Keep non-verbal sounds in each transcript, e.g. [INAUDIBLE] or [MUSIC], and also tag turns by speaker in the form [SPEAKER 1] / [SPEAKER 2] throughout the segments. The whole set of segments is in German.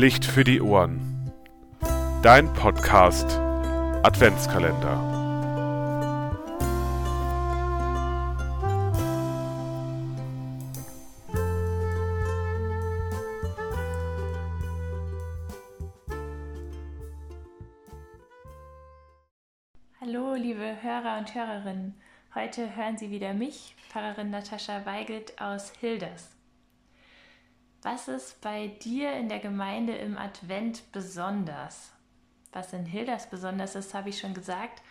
[SPEAKER 1] Licht für die Ohren. Dein Podcast Adventskalender.
[SPEAKER 2] Hallo, liebe Hörer und Hörerinnen. Heute hören Sie wieder mich, Pfarrerin Natascha Weigelt aus Hilders. Was ist bei dir in der Gemeinde im Advent besonders? Was in Hilders besonders ist, habe ich schon gesagt.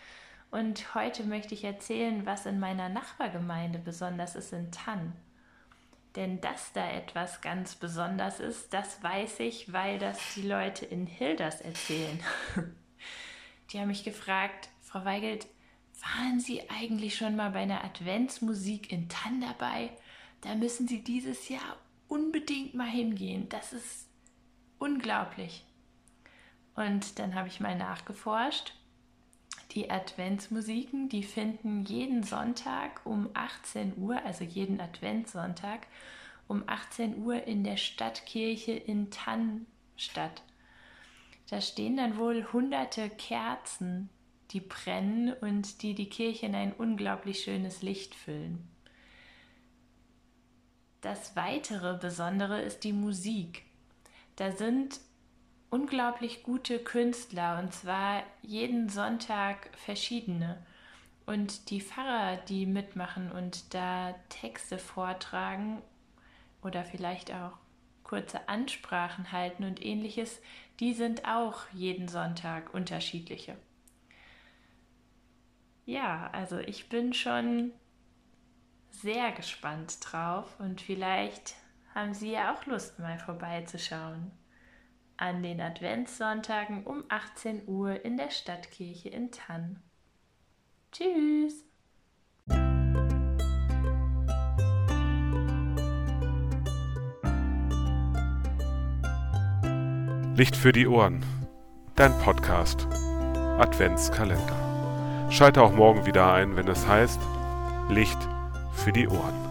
[SPEAKER 2] Und heute möchte ich erzählen, was in meiner Nachbargemeinde besonders ist in Tann. Denn dass da etwas ganz besonders ist, das weiß ich, weil das die Leute in Hilders erzählen. [LAUGHS] Die haben mich gefragt, Frau Weigelt, waren Sie eigentlich schon mal bei einer Adventsmusik in Tann dabei? Da müssen Sie dieses Jahr unbedingt mal hingehen. Das ist unglaublich. Und dann habe ich mal nachgeforscht. Die Adventsmusiken, die finden jeden Sonntag um 18 Uhr, also jeden Adventssonntag um 18 Uhr in der Stadtkirche in Tann statt. Da stehen dann wohl hunderte Kerzen, die brennen und die die Kirche in ein unglaublich schönes Licht füllen. Das weitere Besondere ist die Musik. Da sind unglaublich gute Künstler und zwar jeden Sonntag verschiedene. Und die Pfarrer, die mitmachen und da Texte vortragen oder vielleicht auch kurze Ansprachen halten und ähnliches, die sind auch jeden Sonntag unterschiedliche. Ja, also ich bin schon sehr gespannt drauf und vielleicht haben Sie ja auch Lust, mal vorbeizuschauen. An den Adventssonntagen um 18 Uhr in der Stadtkirche in Tann. Tschüss!
[SPEAKER 1] Licht für die Ohren. Dein Podcast Adventskalender. Schalte auch morgen wieder ein, wenn es heißt Licht für die Ohren.